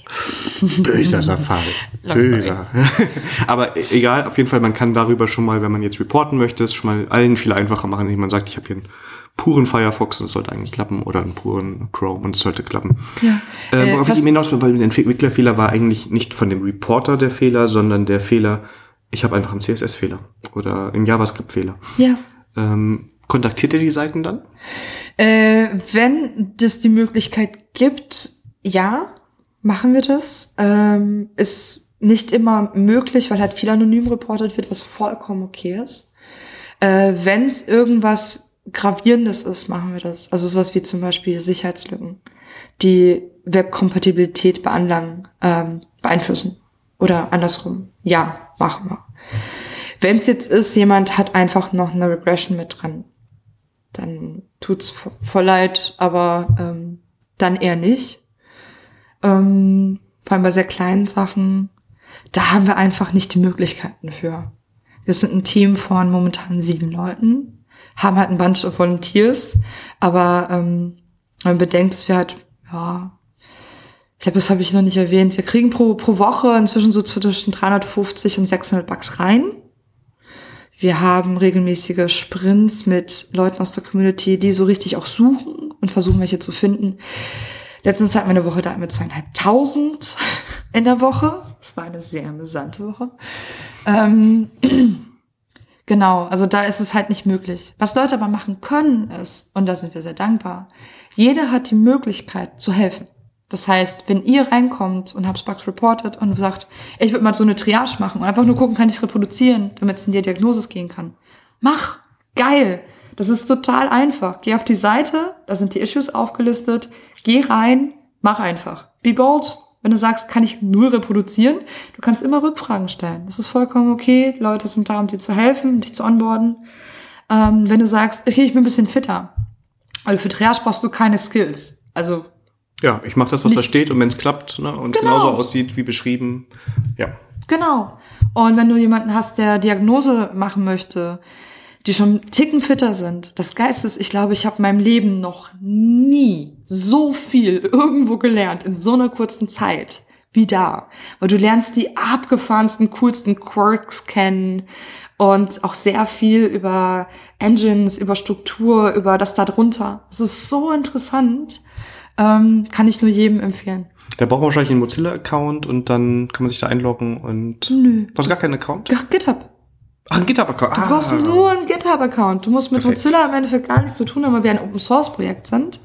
[SPEAKER 2] *laughs*
[SPEAKER 1] Böser Safari. Böser. *laughs* Aber e- egal, auf jeden Fall, man kann darüber schon mal, wenn man jetzt reporten möchte, es schon mal allen viel einfacher machen, indem man sagt, ich habe hier einen puren Firefox und es sollte eigentlich klappen oder einen puren Chrome und es sollte klappen.
[SPEAKER 2] Ja.
[SPEAKER 1] Äh,
[SPEAKER 2] Äh,
[SPEAKER 1] worauf
[SPEAKER 2] was-
[SPEAKER 1] ich hinaus will, weil der Entwicklerfehler war eigentlich nicht von dem Reporter der Fehler, sondern der Fehler, ich habe einfach einen CSS-Fehler oder einen JavaScript-Fehler.
[SPEAKER 2] Ja.
[SPEAKER 1] Ähm, kontaktiert ihr die Seiten dann?
[SPEAKER 2] Äh, wenn es die Möglichkeit gibt, ja, machen wir das. Ähm, ist nicht immer möglich, weil halt viel anonym reportet wird, was vollkommen okay ist. Äh, wenn es irgendwas Gravierendes ist, machen wir das. Also sowas wie zum Beispiel Sicherheitslücken, die Webkompatibilität beanlangen, ähm, beeinflussen. Oder andersrum. Ja, machen wir. Wenn es jetzt ist, jemand hat einfach noch eine Regression mit dran, dann tut's vo- voll leid, aber ähm, dann eher nicht. Ähm, vor allem bei sehr kleinen Sachen, da haben wir einfach nicht die Möglichkeiten für. Wir sind ein Team von momentan sieben Leuten, haben halt ein Bunch of Volunteers, aber ähm, man bedenkt, dass wir halt, ja, ich glaube, das habe ich noch nicht erwähnt, wir kriegen pro, pro Woche inzwischen so zwischen 350 und 600 Bucks rein. Wir haben regelmäßige Sprints mit Leuten aus der Community, die so richtig auch suchen und versuchen, welche zu finden. Letztens hatten wir eine Woche da mit zweieinhalbtausend in der Woche. Das war eine sehr amüsante Woche. Ähm, *clears throat* genau, also da ist es halt nicht möglich. Was Leute aber machen können ist, und da sind wir sehr dankbar, jeder hat die Möglichkeit zu helfen. Das heißt, wenn ihr reinkommt und habt Bugs reported und sagt, ich würde mal so eine Triage machen und einfach nur gucken, kann ich es reproduzieren, damit es in die Diagnosis gehen kann. Mach! Geil! Das ist total einfach. Geh auf die Seite, da sind die Issues aufgelistet, geh rein, mach einfach. Be bold. Wenn du sagst, kann ich nur reproduzieren, du kannst immer Rückfragen stellen. Das ist vollkommen okay. Die Leute sind da, um dir zu helfen, dich zu onboarden. Ähm, wenn du sagst, okay, ich bin ein bisschen fitter. Also für Triage brauchst du keine Skills. Also
[SPEAKER 1] Ja, ich mache das, was da
[SPEAKER 2] Nichts.
[SPEAKER 1] steht und wenn es klappt ne, und
[SPEAKER 2] Genau.
[SPEAKER 1] genauso aussieht wie beschrieben, ja.
[SPEAKER 2] Genau. Und wenn du jemanden hast, der Diagnose machen möchte, die schon Ticken fitter sind, das Geist ist, ich glaube, ich habe in meinem Leben noch nie so viel *laughs* irgendwo gelernt in so einer kurzen Zeit wie da. Weil du lernst die abgefahrensten, coolsten Quirks kennen und auch sehr viel über Engines, über Struktur, über das da drunter. Es ist so interessant. Ähm, kann ich nur jedem empfehlen.
[SPEAKER 1] Da braucht man wahrscheinlich einen Mozilla-Account und dann kann man sich da einloggen und.
[SPEAKER 2] Nö.
[SPEAKER 1] Du hast gar keinen Account?
[SPEAKER 2] Ja, GitHub.
[SPEAKER 1] Ach, ein GitHub-Account.
[SPEAKER 2] Du brauchst nur einen GitHub-Account. Du musst mit
[SPEAKER 1] Perfekt.
[SPEAKER 2] Mozilla im Endeffekt gar nichts zu tun haben, weil wir ein Open-Source-Projekt sind.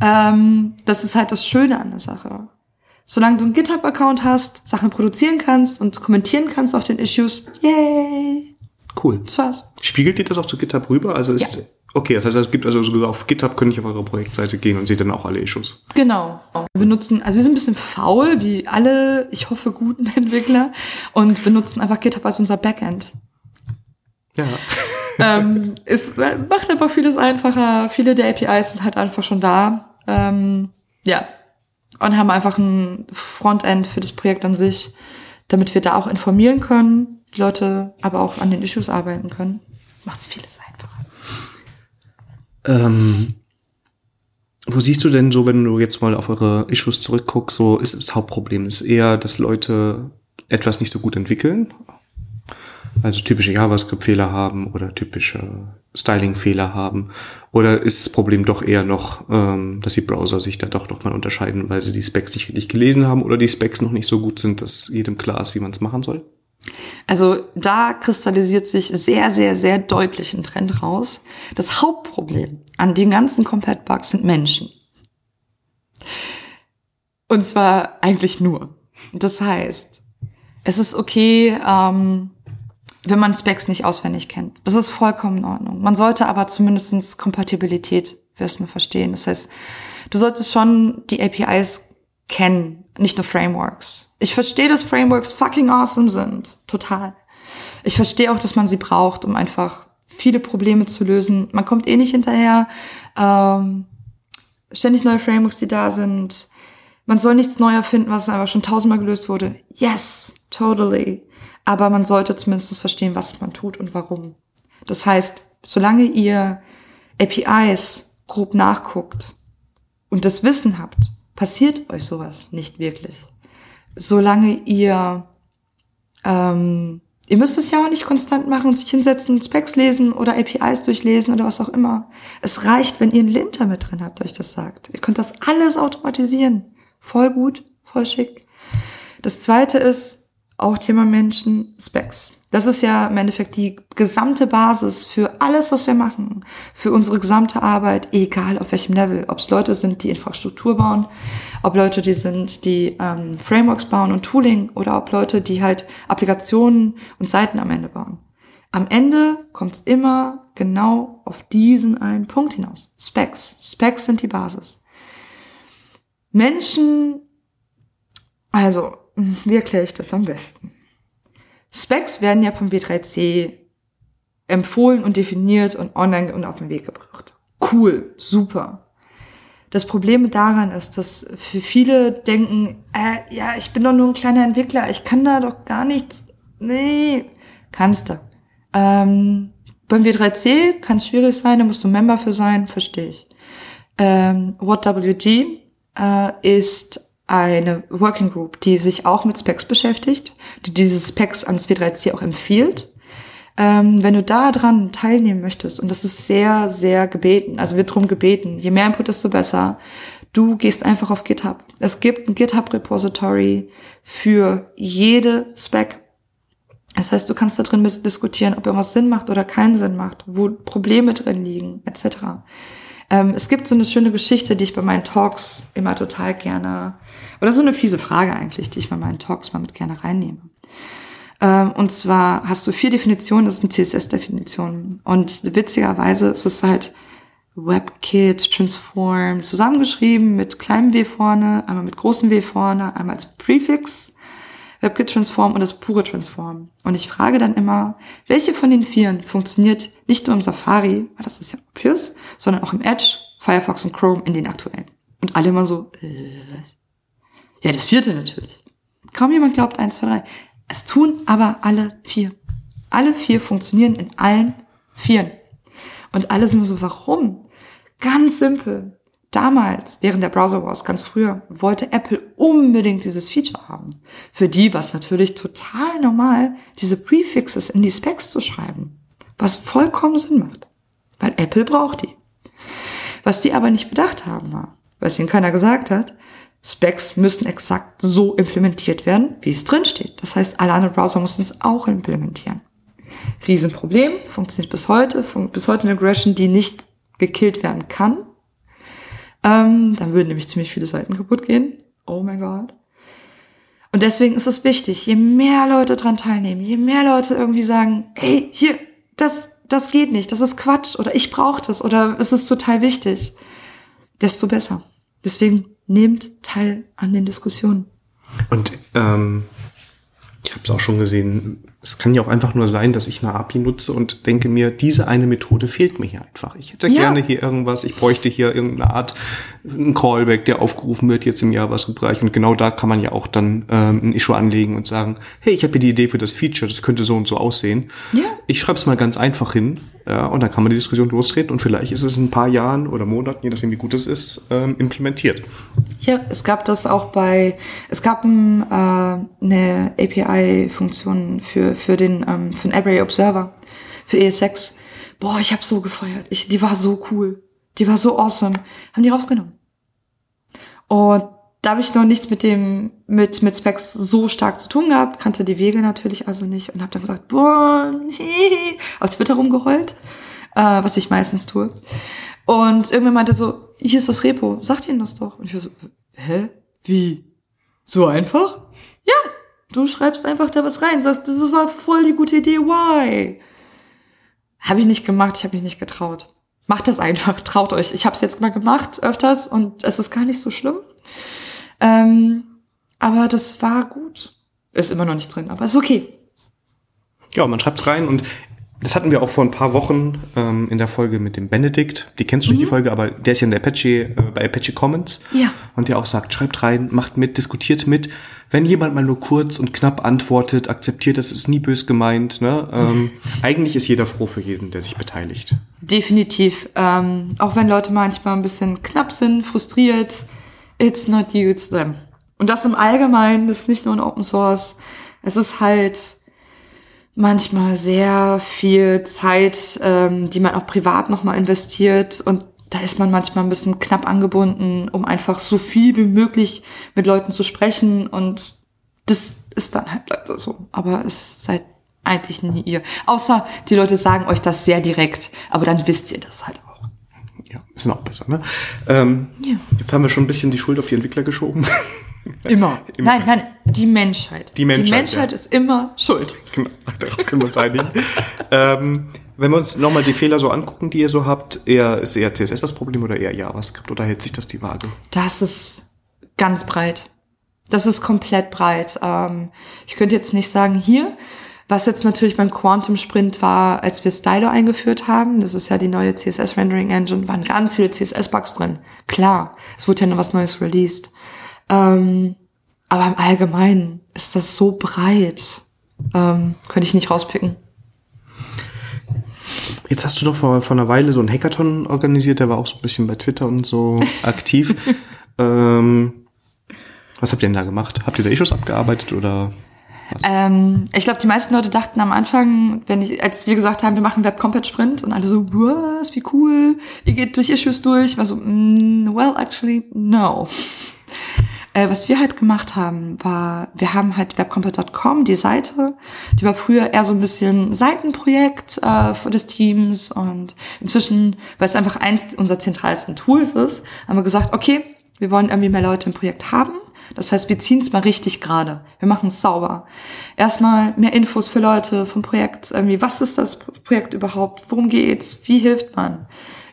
[SPEAKER 2] Ähm, das ist halt das Schöne an der Sache. Solange du einen GitHub-Account hast, Sachen produzieren kannst und kommentieren kannst auf den Issues, yay,
[SPEAKER 1] Cool.
[SPEAKER 2] das war's.
[SPEAKER 1] Spiegelt ihr das auch zu GitHub rüber? Also ist.
[SPEAKER 2] Ja.
[SPEAKER 1] Okay, das heißt, es gibt also sogar auf GitHub könnte ich auf eure Projektseite gehen und seht dann auch alle Issues.
[SPEAKER 2] Genau. Wir benutzen, also wir sind ein bisschen faul, wie alle, ich hoffe, guten *laughs* Entwickler und benutzen einfach GitHub als unser Backend.
[SPEAKER 1] Ja. *laughs*
[SPEAKER 2] ähm, es macht einfach vieles einfacher. Viele der APIs sind halt einfach schon da. Ähm, ja. Und haben einfach ein Frontend für das Projekt an sich, damit wir da auch informieren können, die Leute aber auch an den Issues arbeiten können. Macht es vieles einfacher.
[SPEAKER 1] Ähm, wo siehst du denn so, wenn du jetzt mal auf eure Issues zurückguckst, so ist das Hauptproblem? Ist eher, dass Leute etwas nicht so gut entwickeln? Also typische JavaScript-Fehler haben oder typische Styling-Fehler haben? Oder ist das Problem doch eher noch, ähm, dass die Browser sich da doch noch mal unterscheiden, weil sie die Specs nicht richtig gelesen haben oder die Specs noch nicht so gut sind, dass jedem klar ist, wie man es machen soll?
[SPEAKER 2] Also da kristallisiert sich sehr, sehr, sehr deutlich ein Trend raus. Das Hauptproblem an den ganzen Compat-Bugs sind Menschen. Und zwar eigentlich nur. Das heißt, es ist okay, ähm, wenn man Specs nicht auswendig kennt. Das ist vollkommen in Ordnung. Man sollte aber zumindestens Kompatibilität wissen, verstehen. Das heißt, du solltest schon die APIs kennen, nicht nur Frameworks. Ich verstehe, dass Frameworks fucking awesome sind. Total. Ich verstehe auch, dass man sie braucht, um einfach viele Probleme zu lösen. Man kommt eh nicht hinterher. Ähm, ständig neue Frameworks, die da sind. Man soll nichts neu erfinden, was einfach schon tausendmal gelöst wurde. Yes, totally. Aber man sollte zumindest verstehen, was man tut und warum. Das heißt, solange ihr APIs grob nachguckt und das Wissen habt, passiert euch sowas nicht wirklich. Solange ihr, ähm, ihr müsst es ja auch nicht konstant machen und sich hinsetzen, Specs lesen oder APIs durchlesen oder was auch immer. Es reicht, wenn ihr einen Linter mit drin habt, euch das sagt. Ihr könnt das alles automatisieren. Voll gut, voll schick. Das zweite ist, auch Thema Menschen, Specs. Das ist ja im Endeffekt die gesamte Basis für alles, was wir machen, für unsere gesamte Arbeit, egal auf welchem Level. Ob es Leute sind, die Infrastruktur bauen, ob Leute, die sind, die ähm, Frameworks bauen und Tooling oder ob Leute, die halt Applikationen und Seiten am Ende bauen. Am Ende kommt es immer genau auf diesen einen Punkt hinaus. Specs. Specs sind die Basis. Menschen, also wie erkläre ich das am besten? Specs werden ja vom W3C empfohlen und definiert und online und auf den Weg gebracht. Cool, super. Das Problem daran ist, dass für viele denken, äh, ja, ich bin doch nur ein kleiner Entwickler, ich kann da doch gar nichts. Nee, kannst du. Ähm, beim W3C kann es schwierig sein, da musst du Member für sein, verstehe ich. Ähm, WhatWG äh, ist eine Working Group, die sich auch mit Specs beschäftigt, die diese Specs ans W3C auch empfiehlt. Ähm, wenn du da dran teilnehmen möchtest, und das ist sehr, sehr gebeten, also wird drum gebeten, je mehr Input, desto besser, du gehst einfach auf GitHub. Es gibt ein GitHub-Repository für jede Spec. Das heißt, du kannst da drin diskutieren, ob irgendwas Sinn macht oder keinen Sinn macht, wo Probleme drin liegen, etc. Ähm, es gibt so eine schöne Geschichte, die ich bei meinen Talks immer total gerne, oder so eine fiese Frage eigentlich, die ich bei meinen Talks mal mit gerne reinnehme. Ähm, und zwar hast du vier Definitionen, das sind CSS-Definitionen. Und witzigerweise ist es halt WebKit, Transform zusammengeschrieben mit kleinem W vorne, einmal mit großem W vorne, einmal als Prefix WebKit Transform und das pure Transform. Und ich frage dann immer, welche von den Vieren funktioniert nicht nur im Safari, weil das ist ja obvious, sondern auch im Edge, Firefox und Chrome in den aktuellen. Und alle immer so, äh, ja, das vierte natürlich. Kaum jemand glaubt eins, zwei, drei. Es tun aber alle vier. Alle vier funktionieren in allen Vieren. Und alle sind so, warum? Ganz simpel. Damals, während der Browser Wars, ganz früher, wollte Apple unbedingt dieses Feature haben. Für die war es natürlich total normal, diese Prefixes in die Specs zu schreiben. Was vollkommen Sinn macht. Weil Apple braucht die. Was die aber nicht bedacht haben war, was ihnen keiner gesagt hat, Specs müssen exakt so implementiert werden, wie es drin steht. Das heißt, alle anderen Browser mussten es auch implementieren. Riesenproblem, funktioniert bis heute, bis heute eine Aggression, die nicht gekillt werden kann, ähm, dann würden nämlich ziemlich viele Seiten kaputt gehen. Oh mein Gott. Und deswegen ist es wichtig, je mehr Leute dran teilnehmen, je mehr Leute irgendwie sagen, hey, hier, das, das geht nicht, das ist Quatsch oder ich brauche das oder es ist total wichtig, desto besser. Deswegen nehmt teil an den Diskussionen.
[SPEAKER 1] Und ähm, ich habe es auch schon gesehen, es kann ja auch einfach nur sein, dass ich eine API nutze und denke mir, diese eine Methode fehlt mir hier einfach. Ich hätte ja. gerne hier irgendwas, ich bräuchte hier irgendeine Art, ein Callback, der aufgerufen wird jetzt im JavaScript-Bereich. Und genau da kann man ja auch dann ähm, ein Issue anlegen und sagen, hey, ich habe hier die Idee für das Feature, das könnte so und so aussehen. Ja. Ich schreibe es mal ganz einfach hin ja, und dann kann man die Diskussion lostreten und vielleicht ist es in ein paar Jahren oder Monaten, je nachdem wie gut es ist, ähm, implementiert.
[SPEAKER 2] Ja, es gab das auch bei, es gab ein, äh, eine API-Funktion für, für den, ähm, für den Array Observer, für ES6. Boah, ich habe so gefeiert. Ich, die war so cool. Die war so awesome. Haben die rausgenommen. Und da habe ich noch nichts mit dem, mit, mit Specs so stark zu tun gehabt, kannte die Wege natürlich also nicht und habe dann gesagt, boah, nee, auf Twitter rumgeheult, äh, was ich meistens tue. Und irgendwann meinte so, hier ist das Repo, sagt ihnen das doch. Und ich war so, hä? Wie? So einfach? Du schreibst einfach da was rein, sagst, das war voll die gute Idee, why? Habe ich nicht gemacht, ich habe mich nicht getraut. Macht das einfach, traut euch. Ich habe es jetzt mal gemacht öfters und es ist gar nicht so schlimm. Ähm, aber das war gut. Ist immer noch nicht drin, aber ist okay.
[SPEAKER 1] Ja, man schreibt's rein und das hatten wir auch vor ein paar Wochen ähm, in der Folge mit dem Benedikt. Die kennst du nicht, die mhm. Folge, aber der ist ja in der Apache, äh, bei Apache Commons.
[SPEAKER 2] Ja.
[SPEAKER 1] Und der auch sagt, schreibt rein, macht mit, diskutiert mit. Wenn jemand mal nur kurz und knapp antwortet, akzeptiert, das ist nie bös gemeint. Ne? Ähm, eigentlich ist jeder froh für jeden, der sich beteiligt.
[SPEAKER 2] Definitiv. Ähm, auch wenn Leute manchmal ein bisschen knapp sind, frustriert, It's not you, it's them. Und das im Allgemeinen, das ist nicht nur in Open Source. Es ist halt manchmal sehr viel Zeit, ähm, die man auch privat nochmal investiert und da ist man manchmal ein bisschen knapp angebunden, um einfach so viel wie möglich mit Leuten zu sprechen und das ist dann halt leider so. Aber es seid eigentlich nie ihr. Außer die Leute sagen euch das sehr direkt, aber dann wisst ihr das halt auch.
[SPEAKER 1] Ja, ist auch besser, ne? Ähm, ja. Jetzt haben wir schon ein bisschen die Schuld auf die Entwickler geschoben.
[SPEAKER 2] Immer. *laughs* immer. Nein, nein, die Menschheit. Die Menschheit, die Menschheit ja. ist immer schuld. *laughs*
[SPEAKER 1] Genau, darauf können wir uns einigen. ähm, wenn wir uns nochmal die Fehler so angucken, die ihr so habt, eher, ist eher CSS das Problem oder eher JavaScript oder hält sich das die Waage?
[SPEAKER 2] Das ist ganz breit. Das ist komplett breit. Ähm, ich könnte jetzt nicht sagen, hier, was jetzt natürlich beim Quantum Sprint war, als wir Stylo eingeführt haben, das ist ja die neue CSS Rendering Engine, waren ganz viele CSS-Bugs drin. Klar, es wurde ja noch was Neues released. Ähm, aber im Allgemeinen ist das so breit. Ähm, könnte ich nicht rauspicken.
[SPEAKER 1] Jetzt hast du doch vor, vor einer Weile so einen Hackathon organisiert, der war auch so ein bisschen bei Twitter und so *laughs* aktiv. ähm, was habt ihr denn da gemacht? Habt ihr da Issues abgearbeitet oder?
[SPEAKER 2] Ähm, ich glaube, die meisten Leute dachten am Anfang, wenn ich, als wir gesagt haben, wir machen Web Compat Sprint und alle so, was, wie cool, ihr geht durch Issues durch, war so, mm, well, actually, no. Äh, was wir halt gemacht haben, war, wir haben halt webcompat.com, die Seite, die war früher eher so ein bisschen Seitenprojekt äh, des Teams und inzwischen, weil es einfach eins unserer zentralsten Tools ist, haben wir gesagt, okay, wir wollen irgendwie mehr Leute im Projekt haben. Das heißt, wir ziehen es mal richtig gerade. Wir machen es sauber. Erstmal mehr Infos für Leute vom Projekt. Irgendwie, was ist das Projekt überhaupt? Worum geht's? Wie hilft man?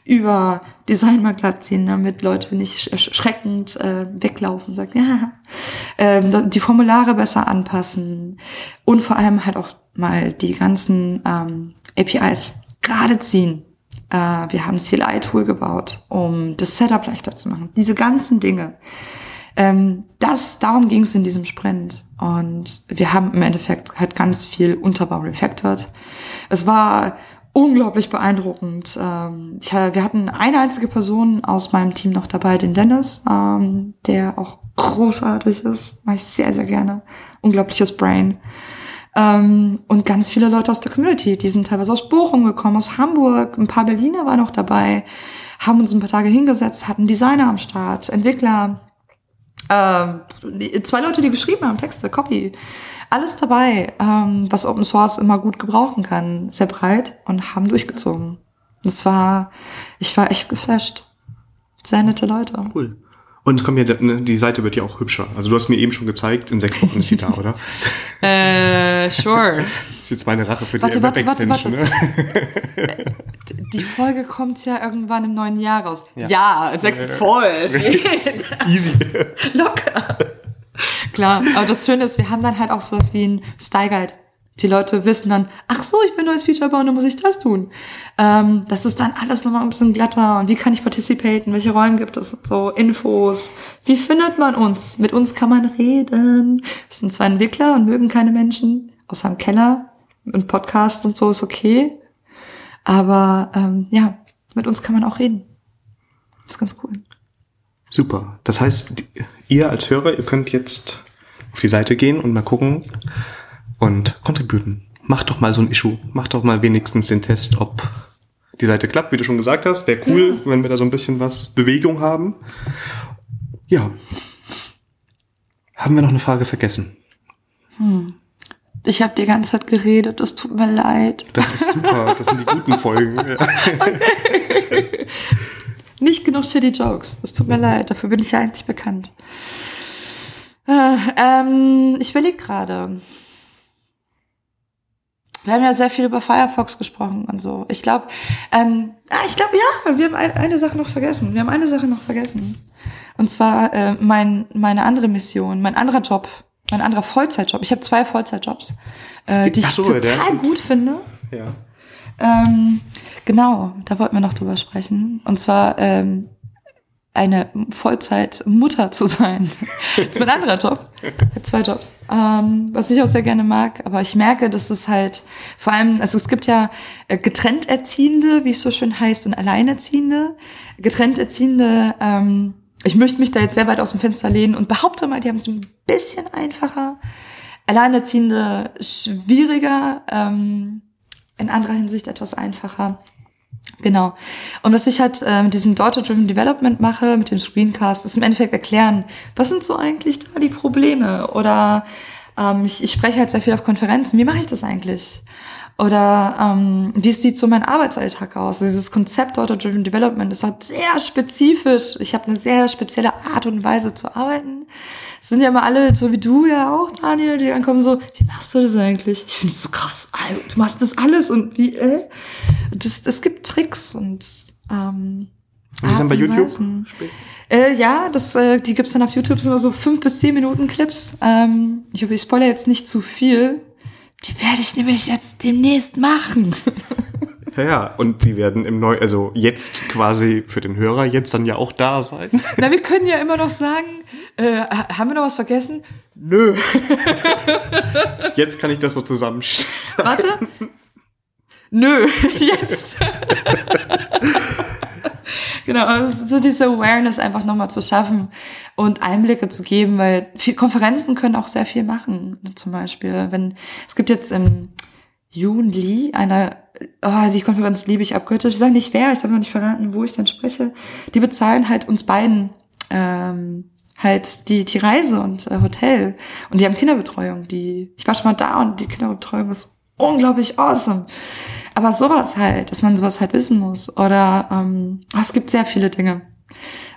[SPEAKER 2] Über Design mal glatt ziehen, damit Leute nicht schreckend äh, weglaufen sagen, ja, *laughs* ähm, die Formulare besser anpassen und vor allem halt auch mal die ganzen ähm, APIs gerade ziehen. Äh, wir haben CLI-Tool gebaut, um das Setup leichter zu machen. Diese ganzen Dinge. Ähm, das, darum ging es in diesem Sprint. Und wir haben im Endeffekt halt ganz viel Unterbau refactored. Es war unglaublich beeindruckend. Ähm, ich, wir hatten eine einzige Person aus meinem Team noch dabei, den Dennis, ähm, der auch großartig ist. Mache ich sehr, sehr gerne. Unglaubliches Brain. Ähm, und ganz viele Leute aus der Community, die sind teilweise aus Bochum gekommen, aus Hamburg, ein paar Berliner waren noch dabei, haben uns ein paar Tage hingesetzt, hatten Designer am Start, Entwickler, ähm, zwei Leute, die geschrieben haben, Texte, Copy alles dabei, ähm, was Open Source immer gut gebrauchen kann, sehr breit und haben durchgezogen. Das war, ich war echt geflasht. Sehr nette Leute.
[SPEAKER 1] Cool. Und es kommt ja, ne, die Seite wird ja auch hübscher. Also du hast mir eben schon gezeigt, in sechs Wochen ist sie da, oder? *laughs*
[SPEAKER 2] äh, sure.
[SPEAKER 1] Das *laughs* ist jetzt meine Rache für warte, die warte, Web-Extension.
[SPEAKER 2] Ne? *laughs* Die Folge kommt ja irgendwann im neuen Jahr raus. Ja, ja sechs voll.
[SPEAKER 1] Easy.
[SPEAKER 2] Locker. Klar, aber das Schöne ist, wir haben dann halt auch sowas wie ein Style Guide. Die Leute wissen dann, ach so, ich will ein neues Feature bauen, dann muss ich das tun. Ähm, das ist dann alles nochmal ein bisschen glatter und wie kann ich participaten, welche Rollen gibt es und so, Infos. Wie findet man uns? Mit uns kann man reden. Wir sind zwar Entwickler und mögen keine Menschen, außer im Keller und Podcast und so ist okay. Aber ähm, ja, mit uns kann man auch reden. Das ist ganz cool.
[SPEAKER 1] Super. Das heißt, ihr als Hörer, ihr könnt jetzt auf die Seite gehen und mal gucken und contributen. Macht doch mal so ein Issue. Macht doch mal wenigstens den Test, ob die Seite klappt, wie du schon gesagt hast. Wäre cool, ja. wenn wir da so ein bisschen was Bewegung haben. Ja. Haben wir noch eine Frage vergessen?
[SPEAKER 2] Hm. Ich habe die ganze Zeit geredet, es tut mir leid.
[SPEAKER 1] Das ist super, das sind die guten Folgen.
[SPEAKER 2] okay. *laughs* *laughs* Nicht genug shitty Jokes. Das tut mir leid, dafür bin ich ja eigentlich bekannt. Äh, ähm, ich überlege gerade. Wir haben ja sehr viel über Firefox gesprochen und so. Ich glaube, ähm, ah, ich glaube, ja, wir haben ein, eine Sache noch vergessen. Wir haben eine Sache noch vergessen. Und zwar äh, mein, meine andere Mission, mein anderer Job, mein anderer Vollzeitjob. Ich habe zwei Vollzeitjobs, äh, die so, ich total gut finde. Ja. Ähm, genau, da wollten wir noch drüber sprechen. Und zwar ähm, eine Vollzeit-Mutter zu sein. das *laughs* ist mein anderer Job. Ich habe zwei Jobs. Ähm, was ich auch sehr gerne mag. Aber ich merke, dass es halt vor allem, also es gibt ja äh, getrennt Erziehende, wie es so schön heißt, und Alleinerziehende. Getrennt Erziehende ähm, ich möchte mich da jetzt sehr weit aus dem Fenster lehnen und behaupte mal, die haben es ein bisschen einfacher. Alleinerziehende schwieriger, ähm, in anderer Hinsicht etwas einfacher. Genau. Und was ich halt äh, mit diesem Data-Driven Development mache, mit dem Screencast, ist im Endeffekt erklären, was sind so eigentlich da die Probleme? Oder ähm, ich, ich spreche halt sehr viel auf Konferenzen. Wie mache ich das eigentlich? Oder ähm, wie sieht so mein Arbeitsalltag aus? Also dieses Konzept Data-Driven Development ist halt sehr spezifisch. Ich habe eine sehr spezielle Art und Weise zu arbeiten. Es sind ja immer alle, so wie du ja auch, Daniel, die ankommen so, wie machst du das eigentlich? Ich finde es so krass. Du machst das alles und wie, äh? Das, es gibt Tricks und ähm,
[SPEAKER 1] Und die sind bei YouTube?
[SPEAKER 2] Äh, ja, das, äh, die gibt's dann auf YouTube, sind immer so fünf bis zehn Minuten Clips. Ähm, ich hoffe, ich spoilere jetzt nicht zu viel. Die werde ich nämlich jetzt demnächst machen. *laughs*
[SPEAKER 1] Ja, ja, und die werden im Neu, also jetzt quasi für den Hörer jetzt dann ja auch da sein. *laughs*
[SPEAKER 2] Na, wir können ja immer noch sagen, äh, haben wir noch was vergessen? Nö. *laughs*
[SPEAKER 1] Jetzt kann ich das so zusammenstellen.
[SPEAKER 2] Warte. Nö, jetzt. *laughs* genau, also so diese Awareness einfach nochmal zu schaffen und Einblicke zu geben, weil viel, Konferenzen können auch sehr viel machen. Zum Beispiel, wenn es gibt jetzt im Juni eine, oh, die Konferenz liebe ich abgöttisch. Ich sage nicht wer, ich sage noch nicht verraten, wo ich dann spreche. Die bezahlen halt uns beiden ähm, halt die die Reise und äh, Hotel und die haben Kinderbetreuung. Die ich war schon mal da und die Kinderbetreuung ist unglaublich awesome. Aber sowas halt, dass man sowas halt wissen muss. Oder ähm, oh, es gibt sehr viele Dinge.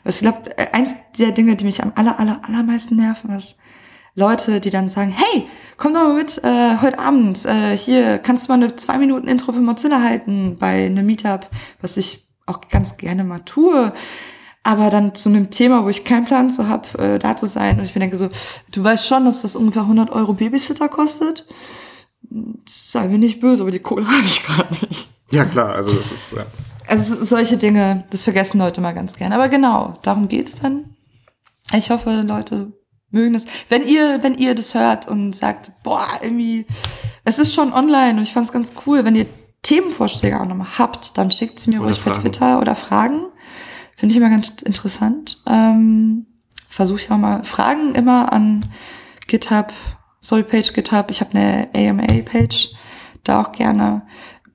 [SPEAKER 2] Ich glaube, eins der Dinge, die mich am aller, aller, allermeisten nerven, ist Leute, die dann sagen, hey, komm doch mal mit äh, heute Abend. Äh, hier kannst du mal eine zwei Minuten Intro für Mozilla halten bei einem Meetup, was ich auch ganz gerne mal tue. Aber dann zu einem Thema, wo ich keinen Plan zu habe, äh, da zu sein. Und ich mir denke so, du weißt schon, dass das ungefähr 100 Euro Babysitter kostet? Sei mir nicht böse, aber die Kohle *laughs* habe ich gerade nicht.
[SPEAKER 1] Ja, klar, also das ist, ja.
[SPEAKER 2] Also solche Dinge, das vergessen Leute mal ganz gerne. Aber genau, darum geht's dann. Ich hoffe, Leute mögen das. Wenn ihr, wenn ihr das hört und sagt, boah, irgendwie, es ist schon online und ich fand's ganz cool, wenn ihr Themenvorschläge auch nochmal habt, dann schickt sie mir
[SPEAKER 1] Oder
[SPEAKER 2] ruhig per
[SPEAKER 1] Fragen.
[SPEAKER 2] Twitter oder Fragen. Finde ich immer ganz interessant. Ähm, Versuche ich auch mal Fragen immer an GitHub, Storypage GitHub. Ich habe eine AMA-Page, da auch gerne.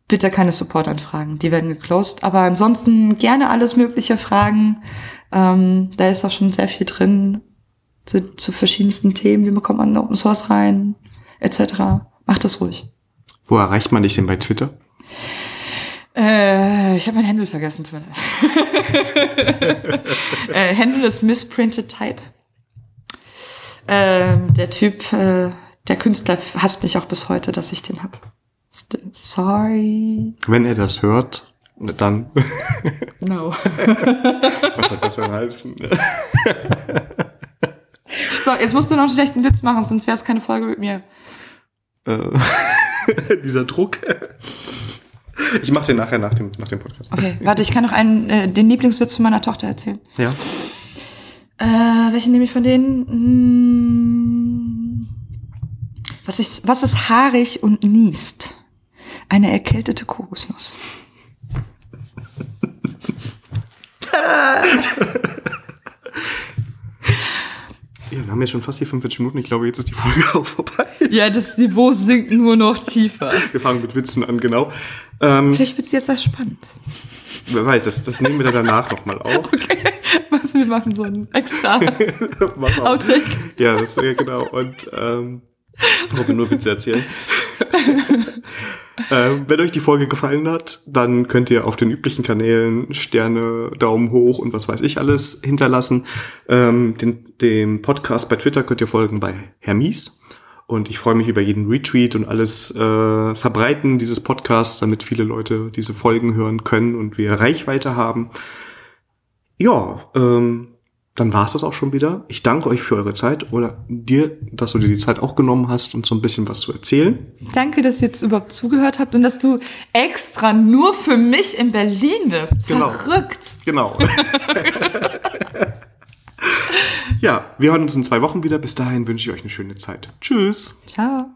[SPEAKER 2] Bitte keine Support-Anfragen, die werden geclosed. Aber ansonsten gerne alles mögliche Fragen. Ähm, da ist auch schon sehr viel drin zu, zu verschiedensten Themen. Wie bekommt man Open Source rein, etc. Macht das ruhig.
[SPEAKER 1] Wo erreicht man dich denn bei Twitter?
[SPEAKER 2] Äh, ich habe mein Handle vergessen, Twitter. *laughs* äh, Handle ist Missprinted Type. Ähm, der Typ, äh, der Künstler hasst mich auch bis heute, dass ich den hab. Sorry.
[SPEAKER 1] Wenn er das hört, dann, *laughs*
[SPEAKER 2] No. *laughs*
[SPEAKER 1] was hat das denn heißen? *laughs*
[SPEAKER 2] So, jetzt musst du noch einen schlechten Witz machen, sonst wäre es keine Folge mit mir.
[SPEAKER 1] Äh, dieser Druck. Ich mache den nachher nach dem, nach dem Podcast.
[SPEAKER 2] Okay, warte, ich kann noch einen, äh, den Lieblingswitz von meiner Tochter erzählen.
[SPEAKER 1] Ja.
[SPEAKER 2] Äh, welchen nehme ich von denen? Hm, was ist, was ist haarig und niest? Eine erkältete Kokosnuss. *laughs*
[SPEAKER 1] Ja, wir haben jetzt schon fast die 45 Minuten. Ich glaube, jetzt ist die Folge auch vorbei.
[SPEAKER 2] Ja, das Niveau sinkt nur noch tiefer.
[SPEAKER 1] Wir fangen mit Witzen an, genau. Ähm,
[SPEAKER 2] Vielleicht wird's jetzt erst spannend.
[SPEAKER 1] Wer weiß, das, das nehmen wir dann danach nochmal auf. *laughs*
[SPEAKER 2] Was wir machen so ein extra. *laughs* Outtake.
[SPEAKER 1] Ja, das ja genau. Und ähm, ich hoffe nur Witze erzählen. *laughs* ähm, wenn euch die Folge gefallen hat, dann könnt ihr auf den üblichen Kanälen Sterne, Daumen hoch und was weiß ich alles hinterlassen. Ähm, den, dem Podcast bei Twitter könnt ihr folgen bei Hermies. Und ich freue mich über jeden Retweet und alles äh, Verbreiten dieses Podcasts, damit viele Leute diese Folgen hören können und wir Reichweite haben. Ja, ähm, dann war es das auch schon wieder. Ich danke euch für eure Zeit oder dir, dass du dir die Zeit auch genommen hast, uns so ein bisschen was zu erzählen.
[SPEAKER 2] Danke, dass ihr jetzt überhaupt zugehört habt und dass du extra nur für mich in Berlin bist.
[SPEAKER 1] Genau.
[SPEAKER 2] Verrückt.
[SPEAKER 1] Genau. *laughs* ja, wir hören uns in zwei Wochen wieder. Bis dahin wünsche ich euch eine schöne Zeit. Tschüss.
[SPEAKER 2] Ciao.